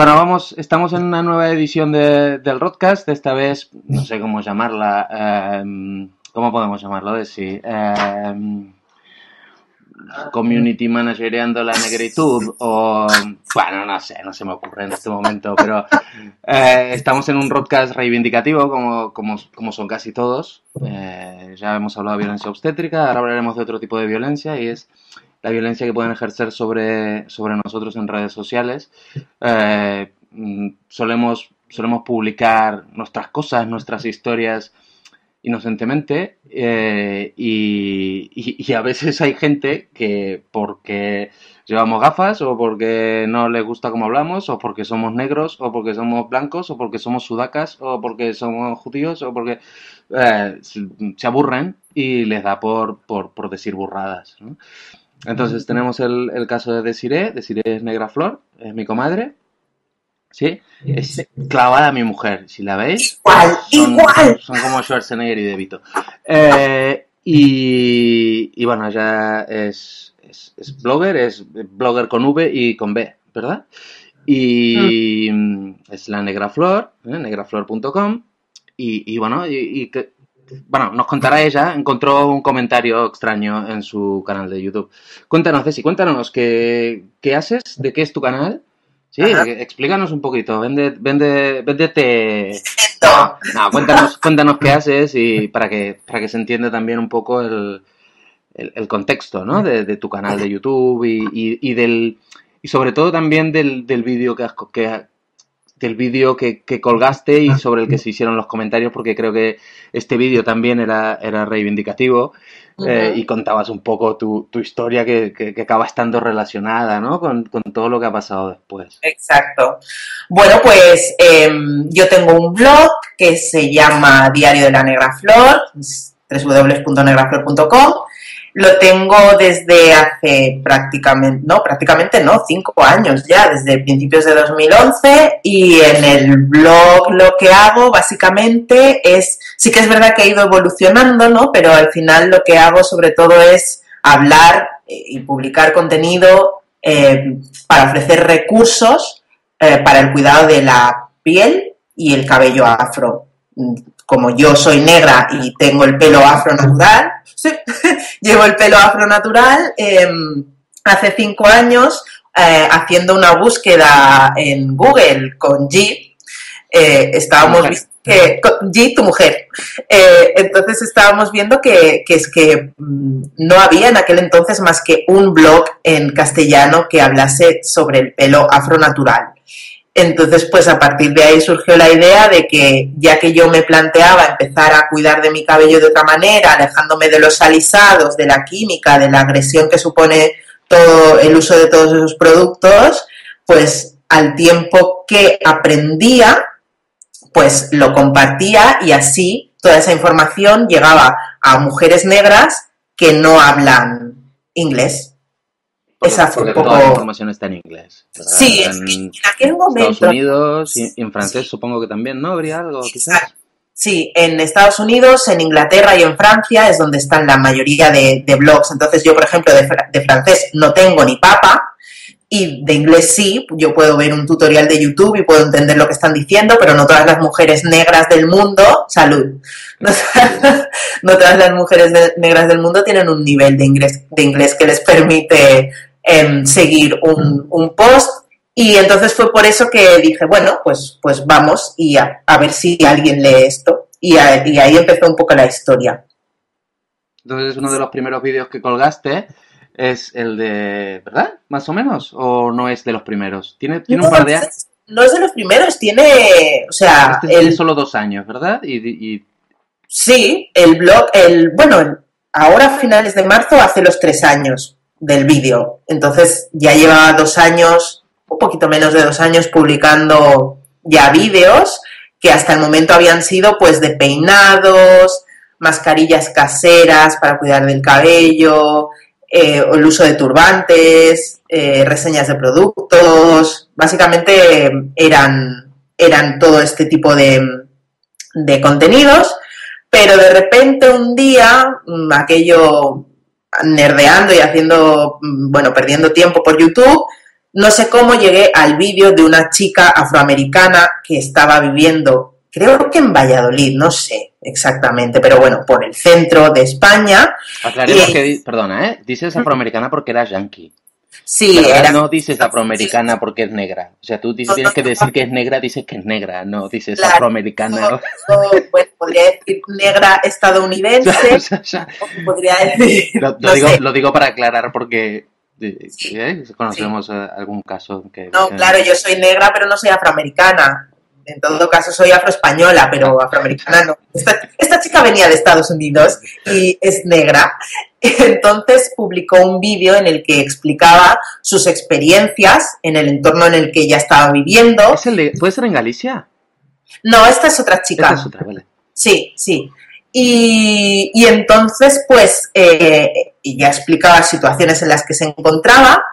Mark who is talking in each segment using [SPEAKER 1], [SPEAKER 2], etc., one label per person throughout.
[SPEAKER 1] Bueno, vamos, estamos en una nueva edición de, del Rodcast. Esta vez, no sé cómo llamarla. eh, ¿Cómo podemos llamarlo? De sí. eh, community managereando la negritud o bueno no sé no se me ocurre en este momento pero eh, estamos en un podcast reivindicativo como, como, como son casi todos Eh, ya hemos hablado de violencia obstétrica ahora hablaremos de otro tipo de violencia y es la violencia que pueden ejercer sobre, sobre nosotros en redes sociales Eh, mm, solemos solemos publicar nuestras cosas nuestras historias inocentemente eh, y, y- a veces hay gente que porque llevamos gafas o porque no les gusta cómo hablamos o porque somos negros o porque somos blancos o porque somos sudacas o porque somos judíos o porque eh, se aburren y les da por, por, por decir burradas. Entonces tenemos el, el caso de Desiree, Desiree es negra flor, es mi comadre. ¿Sí? Es clavada a mi mujer, si la veis.
[SPEAKER 2] Igual,
[SPEAKER 1] Son,
[SPEAKER 2] igual.
[SPEAKER 1] son como Schwarzenegger y De Vito. Eh, y, y bueno, ella es, es, es blogger, es blogger con V y con B, ¿verdad? Y mm, es la Negra Flor, ¿eh? negraflor.com. Y, y bueno, y, y que, bueno, nos contará ella, encontró un comentario extraño en su canal de YouTube. Cuéntanos, Ceci, cuéntanos qué, qué haces, de qué es tu canal. Sí,
[SPEAKER 2] Ajá.
[SPEAKER 1] explícanos un poquito, vende, vende, véndete
[SPEAKER 2] No.
[SPEAKER 1] no, cuéntanos, cuéntanos qué haces y para que, para que se entienda también un poco el, el, el contexto, ¿no? De, de tu canal de YouTube y, y, y del y sobre todo también del, del vídeo que, has que del vídeo que, que colgaste y sobre el que se hicieron los comentarios porque creo que este vídeo también era, era reivindicativo eh, y contabas un poco tu, tu historia que, que, que acaba estando relacionada, ¿no? Con, con todo lo que ha pasado después.
[SPEAKER 2] Exacto. Bueno, pues em, yo tengo un blog que se llama Diario de la Negra Flor, www.negraflor.com. Lo tengo desde hace prácticamente, no, prácticamente no, cinco años ya, desde principios de 2011. Y en el blog lo que hago básicamente es, sí que es verdad que he ido evolucionando, ¿no? Pero al final lo que hago sobre todo es hablar y publicar contenido eh, para ofrecer recursos eh, para el cuidado de la piel y el cabello afro. Como yo soy negra y tengo el pelo afro natural, sí, llevo el pelo afro natural, eh, hace cinco años eh, haciendo una búsqueda en Google con G, eh, estábamos viendo que con G, tu mujer. Eh, entonces estábamos viendo que, que es que mm, no había en aquel entonces más que un blog en castellano que hablase sobre el pelo afro natural. Entonces, pues a partir de ahí surgió la idea de que ya que yo me planteaba empezar a cuidar de mi cabello de otra manera, alejándome de los alisados, de la química, de la agresión que supone todo el uso de todos esos productos, pues al tiempo que aprendía, pues lo compartía y así toda esa información llegaba a mujeres negras que no hablan inglés. Fue
[SPEAKER 1] Porque
[SPEAKER 2] un
[SPEAKER 1] toda la información está en inglés. ¿verdad?
[SPEAKER 2] Sí,
[SPEAKER 1] En
[SPEAKER 2] que en aquel momento...
[SPEAKER 1] Estados Unidos y en francés supongo que también, ¿no? Habría algo, quizás.
[SPEAKER 2] Exacto. Sí, en Estados Unidos, en Inglaterra y en Francia es donde están la mayoría de, de blogs. Entonces yo, por ejemplo, de, fra- de francés no tengo ni papa y de inglés sí. Yo puedo ver un tutorial de YouTube y puedo entender lo que están diciendo, pero no todas las mujeres negras del mundo, salud, no, no todas las mujeres de- negras del mundo tienen un nivel de inglés, de inglés que les permite em, seguir un, un post y entonces fue por eso que dije, bueno, pues, pues vamos y a, a ver si alguien lee esto. Y, a- y ahí empezó un poco la historia.
[SPEAKER 1] Entonces uno de los primeros vídeos que colgaste es el de, ¿verdad? Más o menos, o no es de los primeros. Tiene, tiene un par de años.
[SPEAKER 2] No es de los primeros, tiene, o sea,
[SPEAKER 1] Este tiene solo dos años, ¿verdad? Y, y-
[SPEAKER 2] sí, el blog, el, bueno, ahora a finales de marzo hace los tres años del vídeo. Entonces ya lleva dos años, un poquito menos de dos años publicando ya vídeos que hasta el momento habían sido pues de peinados, mascarillas caseras para cuidar del cabello, eh, el uso de turbantes, eh, reseñas de productos, básicamente eran, eran todo este tipo de, de contenidos, pero de repente un día, mm, aquello nerdeando y haciendo, mm, bueno, perdiendo tiempo por YouTube, no sé cómo llegué al vídeo de una chica afroamericana que estaba viviendo, creo que en Valladolid, no sé exactamente, pero bueno, por el centro de España.
[SPEAKER 1] Aclaremos que, perdona, ¿eh? Dices afroamericana porque era yankee.
[SPEAKER 2] Sí,
[SPEAKER 1] era... No dices afroamericana porque es negra. O sea, tú tienes que decir que es negra, dices que es negra, no dices afroamericana.
[SPEAKER 2] pues podría decir negra estadounidense. podría decir.
[SPEAKER 1] Lo, digo, lo digo para aclarar porque ¿Eh? Conocemos eh, algún caso que...
[SPEAKER 2] No, claro, yo soy negra, pero no soy afroamericana. En todo caso, soy afroespañola, pero afroamericana no. Esta, chica venía de Estados Unidos y es negra. Entonces publicó un vídeo en el que explicaba sus experiencias en el entorno en el que ella estaba viviendo.
[SPEAKER 1] ¿Puede ser en Galicia?
[SPEAKER 2] No, esta es otra chica.
[SPEAKER 1] Esta es otra, vale.
[SPEAKER 2] Sí, sí. Y, y entonces, pues, eh, ya explicaba situaciones en las que se encontraba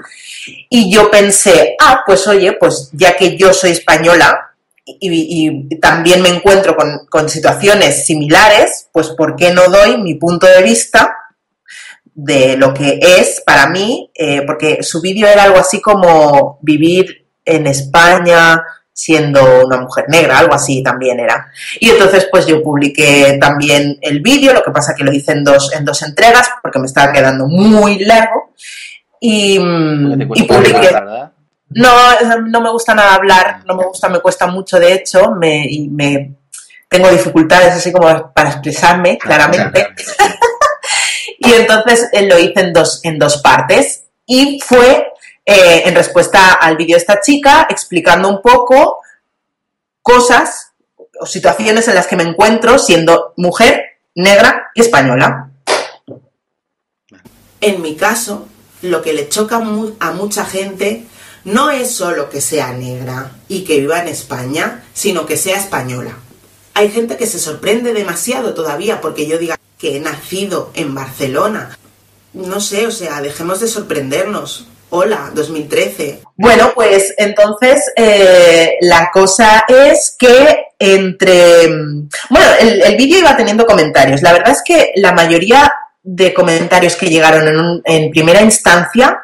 [SPEAKER 2] y yo pensé, ah, pues oye, pues ya que yo soy española y, también me encuentro con, situaciones similares, pues ¿por qué no doy mi punto de vista de lo que es para mí? Eh, porque su vídeo era algo así como vivir en España, siendo una mujer negra, algo así también era. Y entonces pues yo publiqué también el vídeo, lo que pasa que lo hice en dos, en dos entregas porque me estaba quedando muy largo y, y publiqué... no, no me gusta nada hablar, no me gusta, me cuesta mucho de hecho, me, y me tengo dificultades así como para expresarme claramente. y entonces eh, lo hice en dos, en dos partes y fue eh, en respuesta al vídeo de esta chica, explicando un poco cosas o situaciones en las que me encuentro siendo mujer, negra y española.
[SPEAKER 3] En mi caso, lo que le choca a mucha gente no es solo que sea negra y que viva en España, sino que sea española. Hay gente que se sorprende demasiado todavía porque yo diga que he nacido en Barcelona. No sé, o sea, dejemos de sorprendernos. Hola, 2013.
[SPEAKER 2] Bueno, pues entonces eh, la cosa es que entre... Bueno, el, vídeo iba teniendo comentarios. La verdad es que la mayoría de comentarios que llegaron en, primera instancia,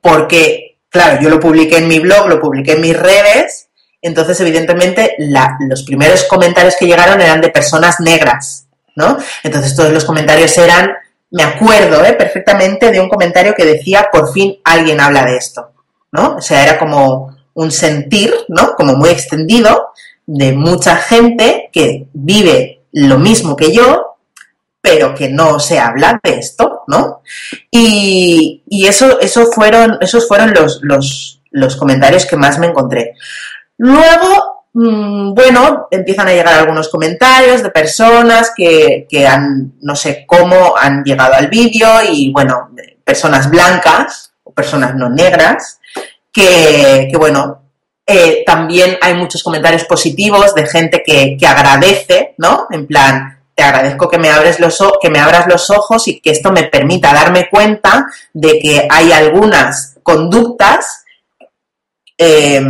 [SPEAKER 2] porque, claro, yo lo publiqué en mi blog, lo publiqué en mis redes, entonces evidentemente los primeros comentarios que llegaron eran de personas negras, ¿no? Entonces todos los comentarios eran me acuerdo ¿eh? perfectamente de un comentario que decía, por fin alguien habla de esto, ¿no? O sea, era como un sentir, ¿no? Como muy extendido de mucha gente que vive lo mismo que yo, pero que no se habla de esto, ¿no? Y, eso, eso fueron, esos fueron los, los, los comentarios que más me encontré. Luego, Mm, bueno, empiezan a llegar algunos comentarios de personas que, han, no sé cómo, han llegado al vídeo y, bueno, personas blancas o personas no negras, que, bueno, eh, también hay muchos comentarios positivos de gente que, agradece, ¿no? En plan, te agradezco que me, abres los, que me abras los ojos y que esto me permita darme cuenta de que hay algunas conductas
[SPEAKER 1] eh,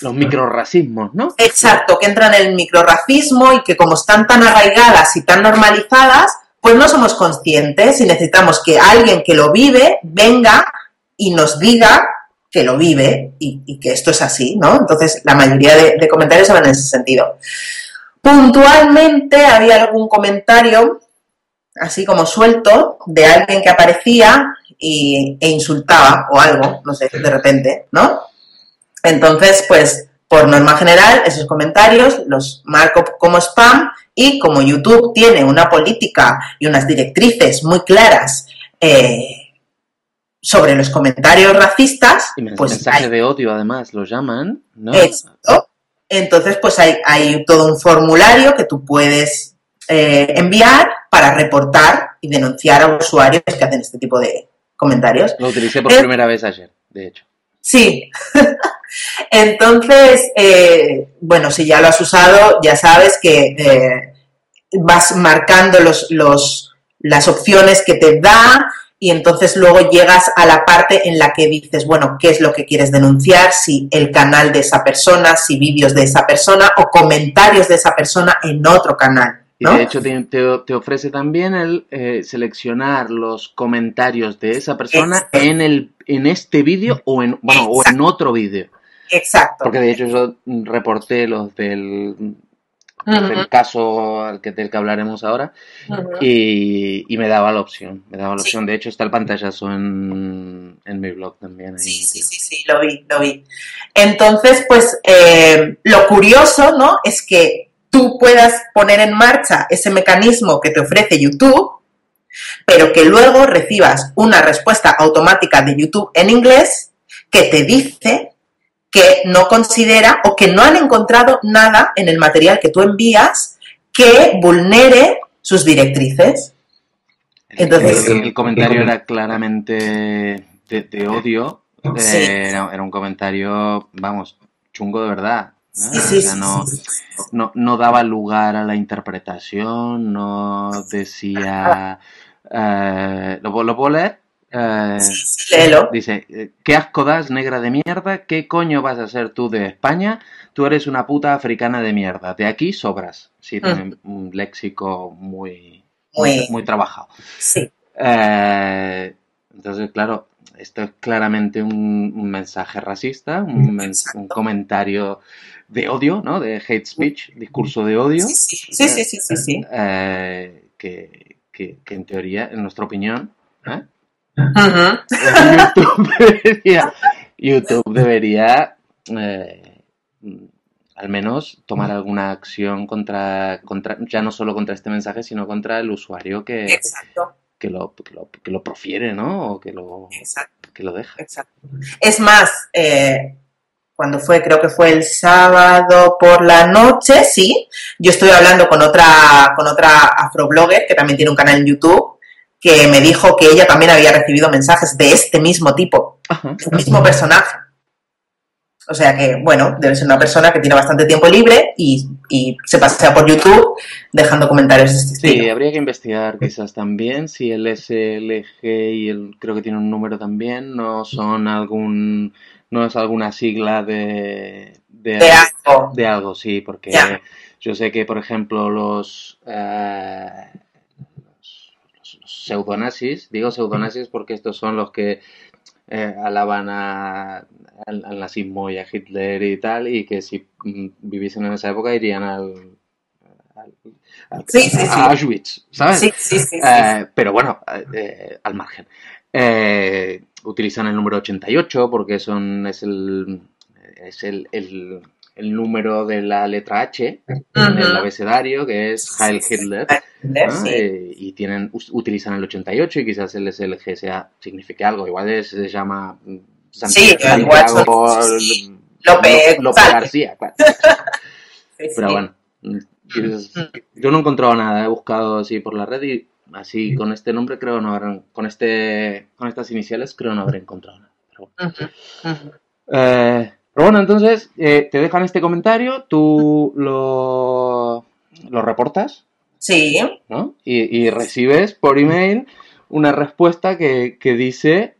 [SPEAKER 1] los microracismos, ¿no?
[SPEAKER 2] Exacto, que entran en el microracismo y que como están tan arraigadas y tan normalizadas, pues no somos conscientes y necesitamos que alguien que lo vive venga y nos diga que lo vive y, que esto es así, ¿no? Entonces, la mayoría de, comentarios van en ese sentido. Puntualmente había algún comentario, así como suelto, de alguien que aparecía y, e insultaba o algo, no sé, de repente, ¿no? Entonces, pues, por norma general, esos comentarios los marco como spam y como YouTube tiene una política y unas directrices muy claras eh, sobre los comentarios racistas, pues
[SPEAKER 1] mensaje de odio además lo llaman, ¿no?
[SPEAKER 2] Entonces, pues hay, hay, todo un formulario que tú puedes eh, enviar para reportar y denunciar a usuarios que hacen este tipo de comentarios.
[SPEAKER 1] Lo utilicé por primera vez ayer, de hecho.
[SPEAKER 2] Sí. Entonces, eh, bueno, si ya lo has usado, ya sabes que eh, vas marcando los, los, las opciones que te da y entonces luego llegas a la parte en la que dices, bueno, ¿qué es lo que quieres denunciar? Si el canal de esa persona, si vídeos de esa persona o comentarios de esa persona en otro canal,
[SPEAKER 1] Y de hecho te, te- te ofrece también el eh, seleccionar los comentarios de esa persona
[SPEAKER 2] Exacto.
[SPEAKER 1] en el en este vídeo o en bueno o en otro vídeo.
[SPEAKER 2] Exacto.
[SPEAKER 1] Porque de hecho yo reporté los del, Del caso al que, del que hablaremos ahora y, y me daba la opción. Me daba la
[SPEAKER 2] Sí.
[SPEAKER 1] opción. De hecho está el pantallazo en, en mi blog también. ahí
[SPEAKER 2] Sí, sí, sí, sí, lo vi, lo vi. Entonces, pues eh, lo curioso, ¿no? Es que tú puedas poner en marcha ese mecanismo que te ofrece YouTube, pero que luego recibas una respuesta automática de YouTube en inglés que te dice que no considera o que no han encontrado nada en el material que tú envías que vulnere sus directrices. Entonces-
[SPEAKER 1] el, el comentario era claramente de, de odio. eh,
[SPEAKER 2] Sí.
[SPEAKER 1] era, era un comentario, vamos, chungo de verdad. ¿no?
[SPEAKER 2] Sí, sí,
[SPEAKER 1] O sea,
[SPEAKER 2] sí,
[SPEAKER 1] no, no, no daba lugar a la interpretación, no decía... eh, ¿lo, ¿Lo puedo leer? Eh,
[SPEAKER 2] léelo.
[SPEAKER 1] Dice, eh, qué asco das, negra de mierda, ¿qué coño vas a ser tú de España? Tú eres una puta africana de mierda, de aquí sobras. Sí, tiene un léxico muy, muy, trabajado.
[SPEAKER 2] sí.
[SPEAKER 1] Eh, entonces, claro, esto es claramente un, un mensaje racista, un, men-
[SPEAKER 2] Exacto.
[SPEAKER 1] un comentario de odio, ¿no? De hate speech, discurso de odio,
[SPEAKER 2] Sí, sí, sí, sí, sí, sí, sí.
[SPEAKER 1] eh, que, que- que en teoría, en nuestra opinión, ¿eh? YouTube debería, YouTube debería eh, al menos tomar alguna acción contra, contra, ya no solo contra este mensaje, sino contra el usuario que, que, lo, que, lo, que lo profiere, ¿no? O que lo,
[SPEAKER 2] exacto,
[SPEAKER 1] que lo deja.
[SPEAKER 2] exacto. Es más, eh, cuando fue, creo que fue el sábado por la noche, sí, yo estuve hablando con otra, con otra afroblogger que también tiene un canal en YouTube, que me dijo que ella también había recibido mensajes de este mismo tipo,
[SPEAKER 1] Ajá.
[SPEAKER 2] el mismo personaje. O sea que, bueno, debe ser una persona que tiene bastante tiempo libre y, y se pasea por YouTube dejando comentarios de este
[SPEAKER 1] Sí,
[SPEAKER 2] estilo.
[SPEAKER 1] habría que investigar quizás también si el SLG y el creo que tiene un número también no son algún no es alguna sigla de de,
[SPEAKER 2] De algo.
[SPEAKER 1] de algo, sí, porque yo sé que por ejemplo los los pseudonazis, digo pseudonazis porque estos son los que eh, alaban a- al, al nazismo y a Hitler y tal, y que si mm, viviesen en esa época irían al, al- al-
[SPEAKER 2] Sí, sí, sí.
[SPEAKER 1] a Auschwitz, ¿sabes?
[SPEAKER 2] Sí, sí, sí. sí.
[SPEAKER 1] Eh, pero bueno, eh, eh, al margen. Utilizan el número 88 porque son, es el, es el, el, el número de la letra H en el abecedario, que es Heil Hitler.
[SPEAKER 2] Hitler,
[SPEAKER 1] ¿no?
[SPEAKER 2] sí.
[SPEAKER 1] Eh, y tienen, utilizan el 88 y quizás el SLG sea, signifique algo. Igual es- se llama mm,
[SPEAKER 2] Sí,
[SPEAKER 1] Santiago
[SPEAKER 2] sí.
[SPEAKER 1] mm,
[SPEAKER 2] López.
[SPEAKER 1] García, claro.
[SPEAKER 2] Sí,
[SPEAKER 1] Pero bueno, mm, es- yo no he encontrado nada, he buscado así por la red y así con este nombre creo no habrán, con este, con estas iniciales creo no habré encontrado nada. Pero bueno. Eh, pero bueno, entonces eh, te dejan este comentario, tú lo, lo reportas,
[SPEAKER 2] Sí,
[SPEAKER 1] ¿no? Y, y recibes por email una respuesta que, que dice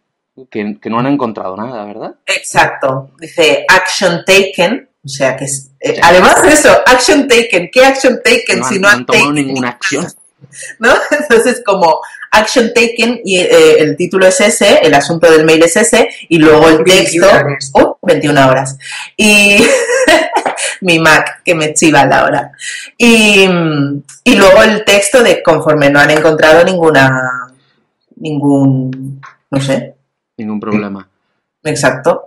[SPEAKER 1] que, que no han encontrado nada, ¿verdad?
[SPEAKER 2] exacto. Dice action taken, o sea que es, eh, además de eso, action taken, ¿qué action taken
[SPEAKER 1] No
[SPEAKER 2] si no
[SPEAKER 1] no
[SPEAKER 2] han
[SPEAKER 1] han tomado
[SPEAKER 2] taken?
[SPEAKER 1] ninguna acción.
[SPEAKER 2] ¿no? Entonces, como action taken, y eh, el título es ese, el asunto del mail es ese, y luego el
[SPEAKER 4] 21
[SPEAKER 2] texto,
[SPEAKER 4] horas.
[SPEAKER 2] oh, 21 horas. Y mi Mac, que me chiva la hora. Y, y luego el texto de conforme no han encontrado ninguna, ningún, no sé,
[SPEAKER 1] Ningún problema.
[SPEAKER 2] exacto.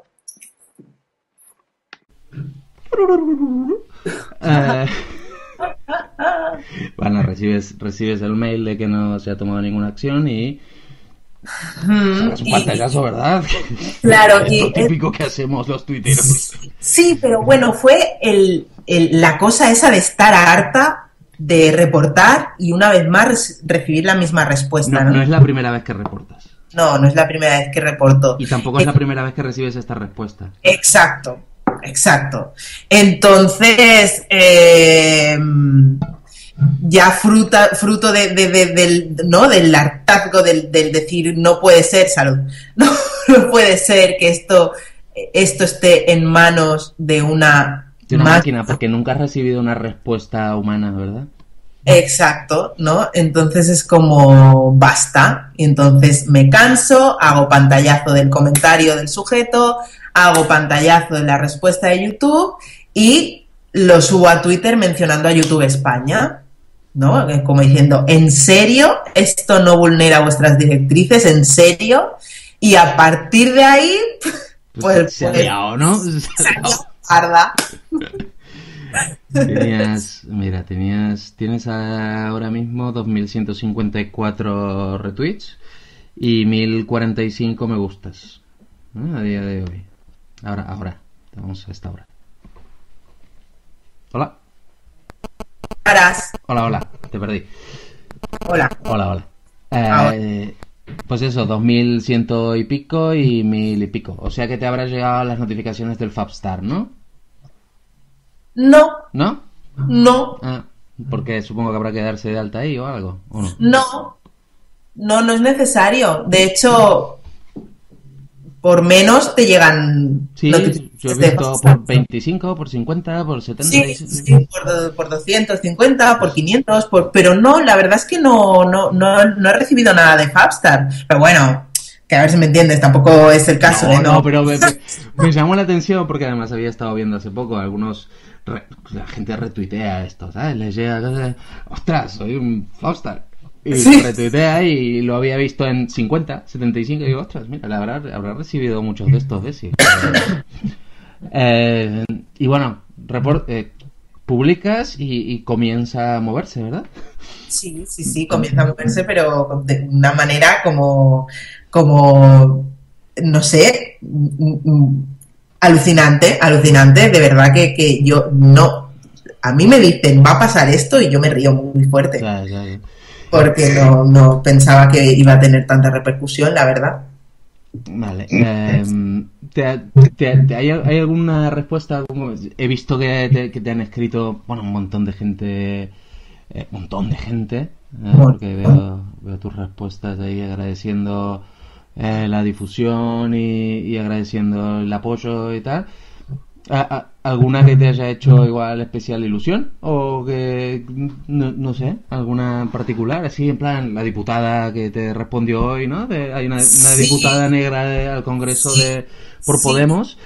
[SPEAKER 1] Eh, bueno, recibes, recibes el mail de que no se ha tomado ninguna acción y es un
[SPEAKER 2] y-
[SPEAKER 1] pantallazo, ¿verdad?
[SPEAKER 2] Claro,
[SPEAKER 1] es
[SPEAKER 2] y-
[SPEAKER 1] lo típico que hacemos los tuiteros.
[SPEAKER 2] Sí, pero bueno, fue el, el- la cosa esa de estar harta de reportar y una vez más recibir la misma respuesta,
[SPEAKER 1] No,
[SPEAKER 2] ¿no?
[SPEAKER 1] no es la primera vez que reportas.
[SPEAKER 2] No, no es la primera vez que reporto.
[SPEAKER 1] Y tampoco es la primera vez que recibes esta respuesta.
[SPEAKER 2] Exacto, exacto. Entonces, eh, ya fruta, fruto de, de- de- del, ¿no? del hartazgo del, del decir no puede ser salud, no, no puede ser que esto, esto esté en manos de una,
[SPEAKER 1] De una máquina, porque nunca has recibido una respuesta humana, ¿verdad?
[SPEAKER 2] Exacto, ¿no? Entonces es como basta. Y entonces me canso, hago pantallazo del comentario del sujeto, hago pantallazo de la respuesta de YouTube y lo subo a Twitter mencionando a YouTube España, ¿no? Como diciendo, ¿en serio? ¿Esto no vulnera vuestras directrices? ¿En serio? Y a partir de ahí, pues...
[SPEAKER 1] se ha
[SPEAKER 2] pues,
[SPEAKER 1] liado, ¿no?
[SPEAKER 2] se ha liado parda.
[SPEAKER 1] Tenías, mira, tenías, tienes ahora mismo 2.154 retweets y 1.045 me gustas ¿no? a día de hoy. Ahora, ahora, vamos a esta hora. Hola,
[SPEAKER 2] Caras.
[SPEAKER 1] hola, hola, te perdí.
[SPEAKER 2] Hola.
[SPEAKER 1] Hola, hola. Eh,
[SPEAKER 2] Ahora.
[SPEAKER 1] pues eso, 2.100 y pico y 1.000 y pico. O sea que te habrán llegado las notificaciones del Fabstar, ¿no?
[SPEAKER 2] No,
[SPEAKER 1] ¿No?
[SPEAKER 2] no,
[SPEAKER 1] Ah, porque supongo que habrá que darse de alta ahí o algo, ¿o no?
[SPEAKER 2] no. No, no es necesario. De hecho, por menos te llegan
[SPEAKER 1] Sí, yo he visto por 25, por 50, por 70.
[SPEAKER 2] Sí, por, por 250, por 500, por, pero no, la verdad es que no, no, no, no he recibido nada de Fabstar. Pero bueno, que a ver si me entiendes, tampoco es el caso,
[SPEAKER 1] No,
[SPEAKER 2] ¿eh?
[SPEAKER 1] no, pero me llamó la atención porque además había estado viendo hace poco algunos. Re- la gente retuitea esto, ¿sabes? Les llega. Ostras, soy un Fabstar. Y
[SPEAKER 2] Sí.
[SPEAKER 1] retuitea y lo había visto en 50, 75. Y digo, ostras, mira, le habrá, habrá recibido muchos de estos, ¿ves? Sí. Eh, y bueno, report, eh, publicas y, y comienza a moverse, ¿verdad?
[SPEAKER 2] Sí, sí, sí, comienza a moverse, pero de una manera como, como, no sé, alucinante, alucinante, de verdad que, que yo no, a mí me dicen, va a pasar esto y yo me río muy fuerte,
[SPEAKER 1] ya, ya.
[SPEAKER 2] porque no, no pensaba que iba a tener tanta repercusión, la verdad.
[SPEAKER 1] Vale. eh, ¿te, te- te- hay, hay alguna respuesta? He visto que te, que te han escrito, bueno, un montón de gente, eh, un montón de gente, eh, porque veo, veo tus respuestas ahí agradeciendo eh, la difusión y, y agradeciendo el apoyo y tal. ¿A- a- ¿Alguna que te haya hecho igual especial ilusión? ¿O que, no, no sé, alguna en particular? Así, en plan, la diputada que te respondió hoy, ¿no? De- hay una, una
[SPEAKER 2] Sí.
[SPEAKER 1] diputada negra de- al Congreso
[SPEAKER 2] Sí.
[SPEAKER 1] de por
[SPEAKER 2] Sí.
[SPEAKER 1] Podemos.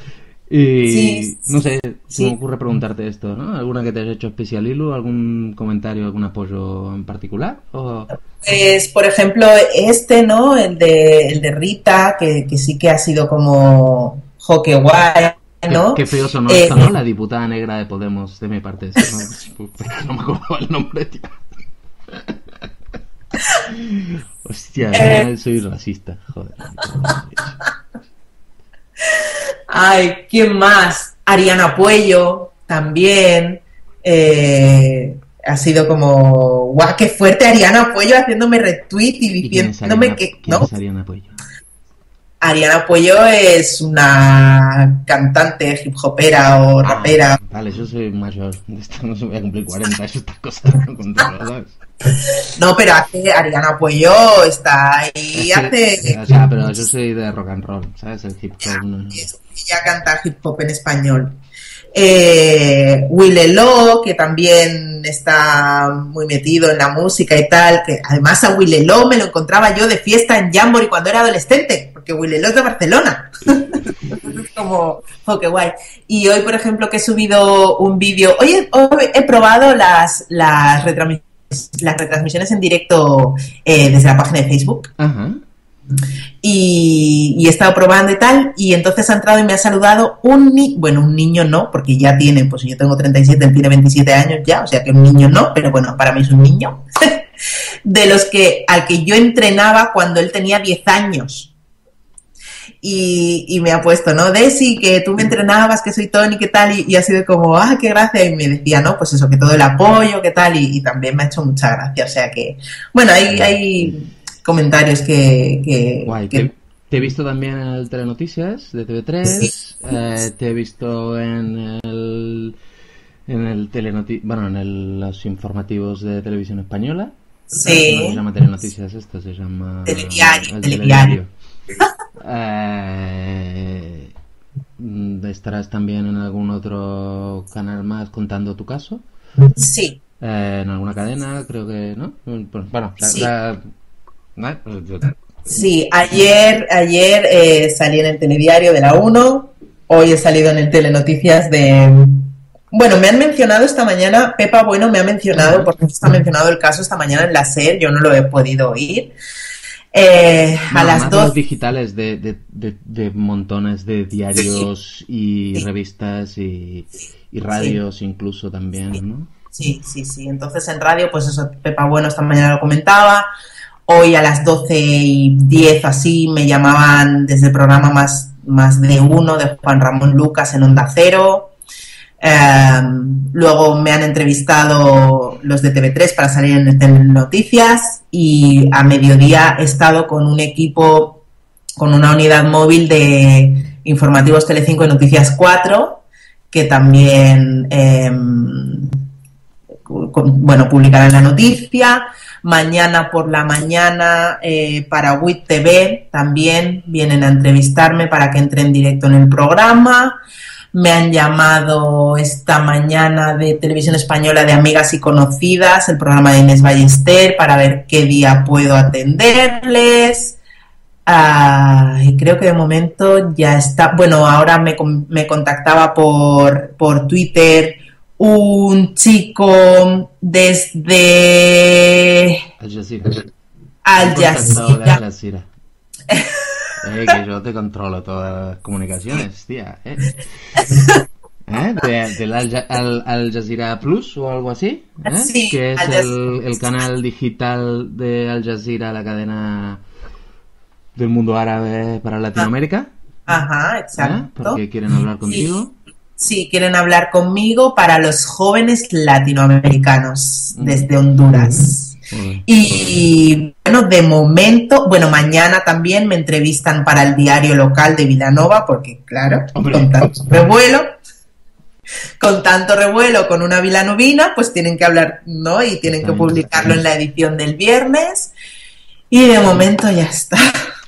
[SPEAKER 1] Y
[SPEAKER 2] Sí.
[SPEAKER 1] no sé, se me
[SPEAKER 2] Sí.
[SPEAKER 1] ocurre preguntarte esto, ¿no? ¿Alguna que te haya hecho especial ilu? ¿Algún comentario, algún apoyo en particular? ¿O...
[SPEAKER 2] Pues, por ejemplo, este, ¿no? El de, el de Rita, que, que sí que ha sido como, jo, qué guay, ¿no?
[SPEAKER 1] qué feo sonó
[SPEAKER 2] Eh,
[SPEAKER 1] esto, ¿no? La diputada negra de Podemos, de mi parte. ¿no? no me acuerdo el nombre, tío. Hostia,
[SPEAKER 2] Eh.
[SPEAKER 1] soy racista, joder.
[SPEAKER 2] Ay, ¿quién más? Ariana Puello, también. eh, ha sido como, guau, qué fuerte Ariana Puello haciéndome retweet y
[SPEAKER 1] ¿Y quién es
[SPEAKER 2] diciéndome que,
[SPEAKER 1] quién
[SPEAKER 2] ¿no?
[SPEAKER 1] es Ariana Puello?
[SPEAKER 2] Ariana Puello es una cantante hip hopera o rapera.
[SPEAKER 1] Ah, vale, yo soy mayor. No se voy a cumplir 40, yo estas cosas no controlo.
[SPEAKER 2] No, pero hace, Ariana Puello está ahí, hace,
[SPEAKER 1] que- o sea, pero yo soy de rock and roll, ¿sabes? El hip hop. no-
[SPEAKER 2] ella canta hip hop en español. Eh, Willelo, que también está muy metido en la música y tal, que además a Willelo me lo encontraba yo de fiesta en Jamboree cuando era adolescente, porque Willelo es de Barcelona. Como, oh, qué guay. Y hoy, por ejemplo, que he subido un vídeo, hoy he, probado las, las, retransmi- las retransmisiones en directo eh, desde la página de Facebook
[SPEAKER 1] Ajá.
[SPEAKER 2] Y, he estado probando y tal, y entonces ha entrado y me ha saludado un niño, bueno, un niño no, porque ya tiene, pues yo tengo 37, él tiene 27 años ya, o sea que un niño no, pero bueno, para mí es un niño, de los que, al que yo entrenaba cuando él tenía 10 años. Y, me ha puesto, ¿no? Desi, que tú me entrenabas, que soy Tony, ¿qué tal? Y, ha sido como, ah, qué gracia. Y me decía, ¿no? Pues eso, que todo el apoyo, ¿qué tal? Y, también me ha hecho mucha gracia. O sea que, bueno, hay comentarios que, que,
[SPEAKER 1] Guay.
[SPEAKER 2] que-
[SPEAKER 1] Te, te he visto también en el Telenoticias de TV3.
[SPEAKER 2] Sí.
[SPEAKER 1] eh, te he visto en el. En el telenoti bueno, en el- los informativos de televisión española.
[SPEAKER 2] Sí.
[SPEAKER 1] No se llama Telenoticias esto, se llama...
[SPEAKER 2] Telediario,
[SPEAKER 1] el
[SPEAKER 2] telediario.
[SPEAKER 1] Eh, ¿Estarás también en algún otro canal más contando tu caso?
[SPEAKER 2] Sí,
[SPEAKER 1] Eh, en alguna cadena, creo que, ¿no? Bueno,
[SPEAKER 2] Sí.
[SPEAKER 1] la-
[SPEAKER 2] Sí, ayer, ayer eh, salí en el telediario de la 1, hoy he salido en el Telenoticias de... Bueno, me han mencionado esta mañana, Pepa Bueno me ha mencionado, porque está mencionado el caso esta mañana en la SER, yo no lo he podido oír. Eh, a las
[SPEAKER 1] más
[SPEAKER 2] 12...
[SPEAKER 1] los digitales de, de, de, de montones de diarios y
[SPEAKER 2] Sí.
[SPEAKER 1] revistas y, y radios incluso también, ¿no?
[SPEAKER 2] Sí, sí, sí. Entonces en radio, pues eso, Pepa Bueno esta mañana lo comentaba. Hoy a las 12 y 10 así me llamaban desde el programa más, más de uno de Juan Ramón Lucas en Onda Cero. Eh, luego me han entrevistado los de TV3 para salir en el Noticias y a mediodía he estado con un equipo, con una unidad móvil de informativos Telecinco y Noticias 4 que también eh, bueno, publicarán la noticia. Mañana por la mañana eh, para WIT TV también vienen a entrevistarme para que entre en directo en el programa. Me han llamado esta mañana de Televisión Española de Amigas y Conocidas, el programa de Inés Ballester, para ver qué día puedo atenderles. Y creo que de momento ya está. Bueno, ahora me, me contactaba por, por Twitter un chico desde
[SPEAKER 1] Al Jazeera.
[SPEAKER 2] Al Jazeera.
[SPEAKER 1] Eh, que yo te controlo todas las comunicaciones, tía. ¿eh? ¿Eh? De- del Al, Al- Al Jazeera Plus o algo así. ¿eh?
[SPEAKER 2] Sí,
[SPEAKER 1] que es el, el canal digital de Al Jazeera, la cadena del mundo árabe para Latinoamérica.
[SPEAKER 2] Ajá,
[SPEAKER 1] ¿eh?
[SPEAKER 2] exacto.
[SPEAKER 1] Porque quieren hablar contigo.
[SPEAKER 2] Sí, quieren hablar conmigo para los jóvenes latinoamericanos desde Honduras.
[SPEAKER 1] Joder.
[SPEAKER 2] Y bueno, de momento, bueno, mañana también me entrevistan para el diario local de Villanova, porque claro,
[SPEAKER 1] Hombre.
[SPEAKER 2] con tanto revuelo, con tanto revuelo con una vilanovina, pues tienen que hablar, ¿no? Y tienen que publicarlo en la edición del viernes. Y de momento ya está.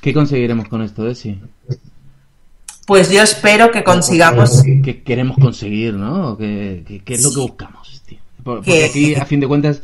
[SPEAKER 1] ¿Qué conseguiremos con esto, Desi?
[SPEAKER 2] Pues yo espero que consigamos
[SPEAKER 1] ¿Qué queremos conseguir, no? ¿Qué, qué- es lo que buscamos, tío? Por- Porque
[SPEAKER 2] Que-
[SPEAKER 1] aquí, a fin de cuentas,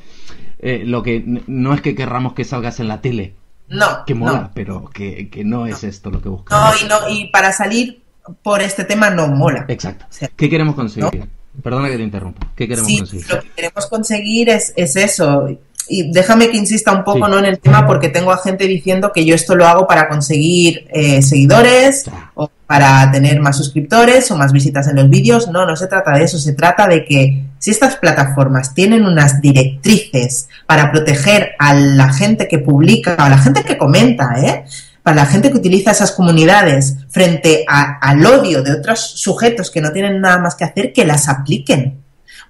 [SPEAKER 1] eh, lo que no es que querramos que salgas en la tele,
[SPEAKER 2] No,
[SPEAKER 1] que mola,
[SPEAKER 2] no.
[SPEAKER 1] pero que, que no es esto lo que
[SPEAKER 2] No,
[SPEAKER 1] buscamos.
[SPEAKER 2] y, no, y para salir por este tema no mola.
[SPEAKER 1] Exacto. ¿Qué queremos conseguir? Perdona que te interrumpa. ¿Qué queremos
[SPEAKER 2] Sí,
[SPEAKER 1] conseguir?
[SPEAKER 2] lo que queremos conseguir es, es eso. Y déjame que insista un poco
[SPEAKER 1] Sí.
[SPEAKER 2] ¿no? en el tema porque tengo a gente diciendo que yo esto lo hago para conseguir eh, seguidores o para tener más suscriptores o más visitas en los vídeos. No, no se trata de eso. Se trata de que si estas plataformas tienen unas directrices para proteger a la gente que publica, a la gente que comenta, ¿eh? para la gente que utiliza esas comunidades frente a- al odio de otros sujetos que no tienen nada más que hacer, que las apliquen.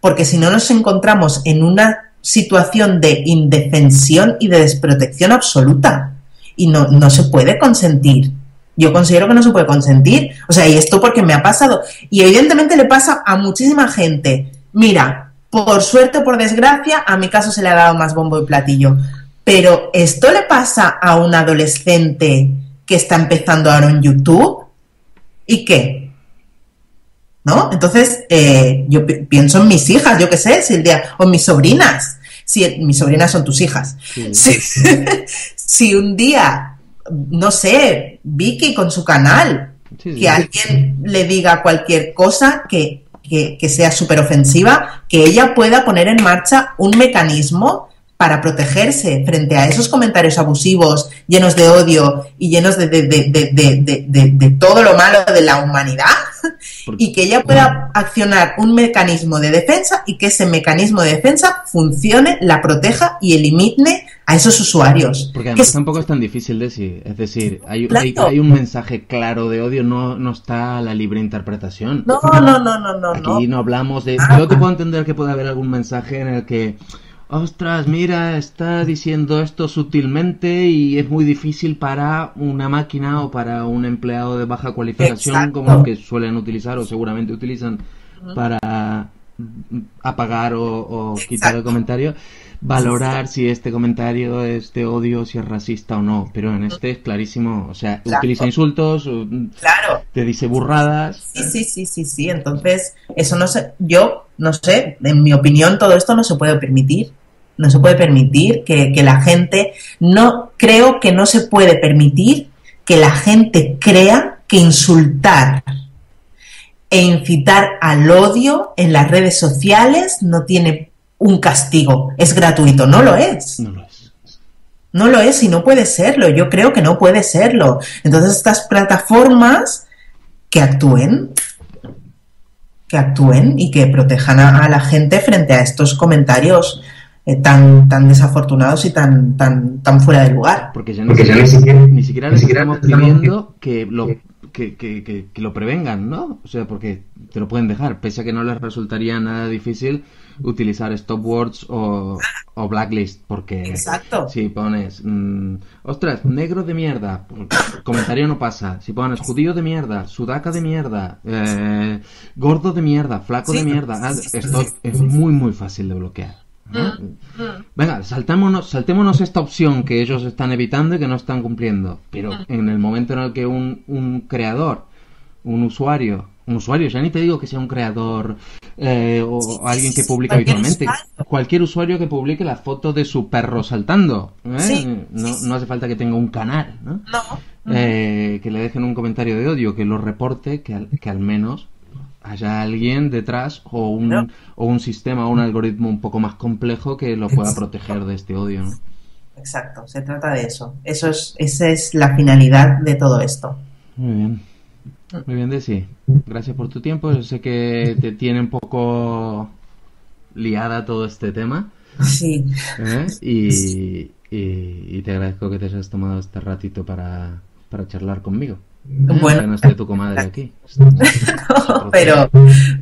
[SPEAKER 2] Porque si no nos encontramos en una situación de indefensión y de desprotección absoluta. Y no, no se puede consentir. Yo considero que no se puede consentir. O sea, y esto porque me ha pasado. Y evidentemente le pasa a muchísima gente. Mira, por suerte o por desgracia, a mi caso se le ha dado más bombo y platillo. Pero esto le pasa a un adolescente que está empezando ahora en YouTube. ¿Y qué? ¿No? Entonces, eh, yo pi- pienso en mis hijas, yo qué sé, si el día, o en mis sobrinas. Si mis sobrinas son tus hijas.
[SPEAKER 1] Sí.
[SPEAKER 2] Si, si un día, no sé, Vicky con su canal,
[SPEAKER 1] Sí, sí.
[SPEAKER 2] que alguien le diga cualquier cosa que, que, que sea súper ofensiva, que ella pueda poner en marcha un mecanismo para protegerse frente a esos comentarios abusivos, llenos de odio y llenos de, de, de, de, todo lo malo de la humanidad, y que ella pueda accionar un mecanismo de defensa y que ese mecanismo de defensa funcione, la proteja y elimine a esos usuarios.
[SPEAKER 1] Porque
[SPEAKER 2] Que
[SPEAKER 1] además tampoco es tan difícil decir. Es decir, hay,
[SPEAKER 2] Claro.
[SPEAKER 1] hay, hay un mensaje claro de odio, no, no está a la libre interpretación.
[SPEAKER 2] no, no, no, no, no.
[SPEAKER 1] Aquí no hablamos de...
[SPEAKER 2] Nada.
[SPEAKER 1] Yo te puedo entender que puede haber algún mensaje en el que... Ostras, mira, está diciendo esto sutilmente y es muy difícil para una máquina o para un empleado de baja cualificación
[SPEAKER 2] Exacto.
[SPEAKER 1] como los que suelen utilizar o seguramente utilizan para apagar o, o quitar el comentario, valorar si este comentario es de odio, si es racista o no. Pero en este es clarísimo, o sea,
[SPEAKER 2] Claro.
[SPEAKER 1] utiliza insultos,
[SPEAKER 2] Claro,
[SPEAKER 1] te dice burradas.
[SPEAKER 2] Sí, sí, sí, sí, sí. Entonces, eso no sé. Yo no sé, en mi opinión todo esto no se puede permitir. No se puede permitir que, que la gente, no, creo que no se puede permitir que la gente crea que insultar e incitar al odio en las redes sociales no tiene un castigo, es gratuito, no lo es.
[SPEAKER 1] No lo es.
[SPEAKER 2] No lo es y no puede serlo, yo creo que no puede serlo. Entonces estas plataformas que actúen, que actúen y que protejan a, a la gente frente a estos comentarios eh, tan, tan desafortunados y tan, tan, tan fuera de lugar.
[SPEAKER 1] Porque ya, ni,
[SPEAKER 4] Porque ya
[SPEAKER 1] siquiera,
[SPEAKER 4] ni siquiera-
[SPEAKER 1] ni siquiera
[SPEAKER 4] ni
[SPEAKER 1] les
[SPEAKER 4] siquiera
[SPEAKER 1] estamos
[SPEAKER 4] les estamos
[SPEAKER 1] pidiendo que lo, que, que, que, que lo prevengan, ¿no? O sea, porque te lo pueden dejar, pese a que no les resultaría nada difícil utilizar stop words o, o blacklist, porque
[SPEAKER 2] Exacto.
[SPEAKER 1] si pones, mm, ostras, negro de mierda, comentario no pasa. Si pones judío de mierda, sudaca de mierda, eh, gordo de mierda, flaco de mierda, ah, esto es muy, muy fácil de bloquear. ¿No? Venga, saltémonos, saltémonos esta opción que ellos están evitando y que no están cumpliendo. Pero en el momento en el que un, un creador, un usuario, un usuario, ya ni te digo que sea un creador eh, o alguien que publica
[SPEAKER 2] cualquier
[SPEAKER 1] habitualmente,
[SPEAKER 2] usuario.
[SPEAKER 1] cualquier usuario que publique la foto de su perro saltando. ¿eh?
[SPEAKER 2] Sí,
[SPEAKER 1] no,
[SPEAKER 2] sí, sí.
[SPEAKER 1] no hace falta que tenga un canal, ¿no?
[SPEAKER 2] No.
[SPEAKER 1] Eh, que le dejen un comentario de odio, que lo reporte, que al, que al menos haya alguien detrás o un,
[SPEAKER 2] No.
[SPEAKER 1] o un sistema o un algoritmo un poco más complejo que lo pueda proteger de este odio. ¿no?
[SPEAKER 2] Exacto, se trata de eso. Eso es, esa es la finalidad de todo esto.
[SPEAKER 1] Muy bien. Muy bien, Desi. Gracias por tu tiempo. Yo sé que te tiene un poco liada todo este tema.
[SPEAKER 2] Sí,
[SPEAKER 1] ¿eh? Y, y- y te agradezco que te hayas tomado este ratito para, para charlar conmigo.
[SPEAKER 2] Bueno.
[SPEAKER 1] No esté tu comadre aquí.
[SPEAKER 2] pero,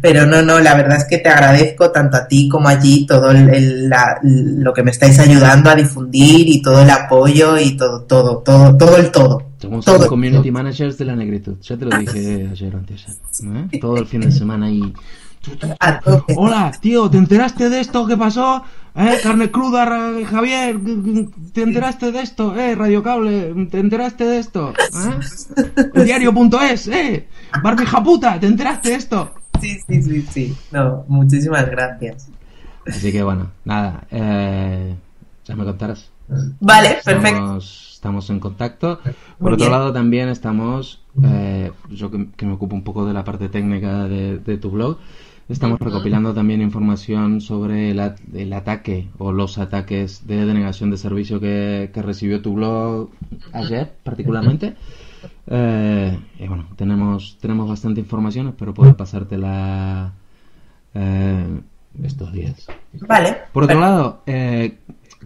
[SPEAKER 2] pero no, no, la verdad es que te agradezco tanto a ti como allí todo el- el- la- lo que me estáis ayudando a difundir y todo el apoyo y todo, todo, todo, todo el todo.
[SPEAKER 1] Somos
[SPEAKER 2] Todo.
[SPEAKER 1] community managers de la negritud. Ya te lo dije ayer antes. ¿eh? Todo el fin de semana ahí. Hola, tío, ¿te enteraste de esto que pasó? ¿Eh? Carne cruda, Javier, ¿te enteraste de esto? ¿Eh? Radio Cable, ¿te enteraste de esto? ¿Eh? Diario.es, ¿eh? Barbija puta, ¿te enteraste de esto?
[SPEAKER 2] Sí, sí, sí, sí. No, muchísimas gracias.
[SPEAKER 1] Así que bueno, nada, eh, ya me contarás.
[SPEAKER 2] Vale, perfecto.
[SPEAKER 1] Estamos, estamos en contacto. Por
[SPEAKER 2] Muy
[SPEAKER 1] otro
[SPEAKER 2] bien.
[SPEAKER 1] lado, también estamos, eh, yo que, que me ocupo un poco de la parte técnica de, de tu blog, estamos recopilando también información sobre el, at- el ataque o los ataques de denegación de servicio que, que recibió tu blog ayer, particularmente. Eh, y bueno, tenemos, tenemos bastante información, espero poder pasártela eh, estos días.
[SPEAKER 2] Vale.
[SPEAKER 1] Por otro lado, eh,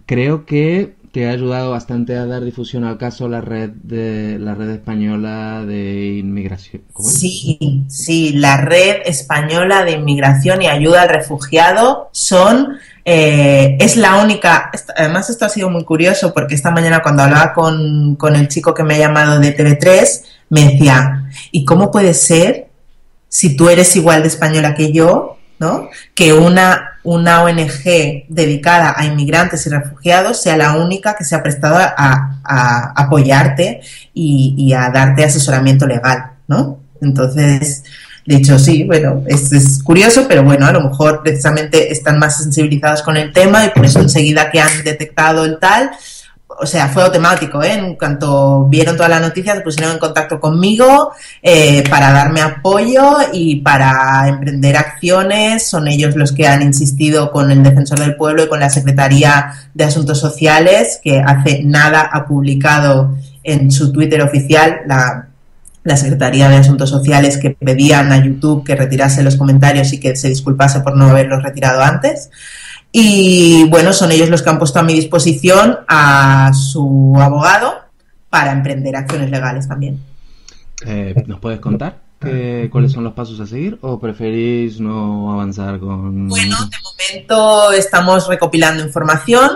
[SPEAKER 1] creo que te ha ayudado bastante a dar difusión al caso la red de la red española de inmigración.
[SPEAKER 2] Sí, sí, la red española de inmigración y ayuda al refugiado son, eh, es la única, además esto ha sido muy curioso porque esta mañana cuando hablaba con, con el chico que me ha llamado de TV3, me decía, ¿y cómo puede ser, si tú eres igual de española que yo, ¿no? que una, una ONG dedicada a inmigrantes y refugiados sea la única que se ha prestado a, apoyarte y, y a darte asesoramiento legal, ¿no? Entonces, de hecho, sí, bueno, es, es curioso, pero bueno, a lo mejor precisamente están más sensibilizados con el tema y por eso enseguida que han detectado el tal, o sea, fue automático, ¿eh? En cuanto vieron toda la noticia, se pusieron en contacto conmigo eh, para darme apoyo y para emprender acciones. Son ellos los que han insistido con el Defensor del Pueblo y con la Secretaría de Asuntos Sociales, que hace nada ha publicado en su Twitter oficial la, la Secretaría de Asuntos Sociales que pedían a YouTube que retirase los comentarios y que se disculpase por no haberlos retirado antes. Y bueno, son ellos los que han puesto a mi disposición a su abogado para emprender acciones legales también.
[SPEAKER 1] Eh, ¿Nos puedes contar qué- cuáles son los pasos a seguir o preferís no avanzar con...
[SPEAKER 2] Bueno, de momento estamos recopilando información,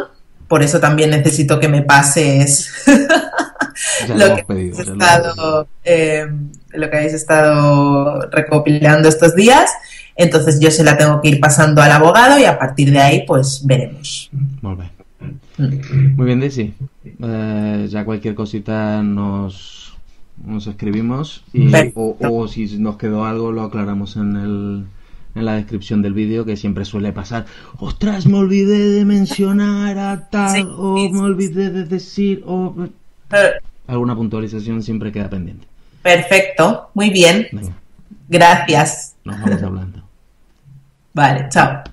[SPEAKER 2] por eso también necesito que me pases lo, que
[SPEAKER 1] pedido, lo
[SPEAKER 2] estado, eh, lo que habéis estado recopilando estos días. Entonces yo se la tengo que ir pasando al abogado y a partir de ahí pues veremos.
[SPEAKER 1] Molt bé.
[SPEAKER 2] Mm.
[SPEAKER 1] Muy bien, Daisy. Eh, ya cualquier cosita nos, nos escribimos y, o, si nos quedó algo lo aclaramos en el, en la descripción del vídeo que siempre suele pasar. Ostras, me olvidé de mencionar a tal
[SPEAKER 2] Sí,
[SPEAKER 1] o me olvidé de decir o alguna puntualización siempre queda pendiente.
[SPEAKER 2] Perfecto, muy bien.
[SPEAKER 1] Venga,
[SPEAKER 2] Gracias.
[SPEAKER 1] nos vamos hablando.
[SPEAKER 2] Vale, chao.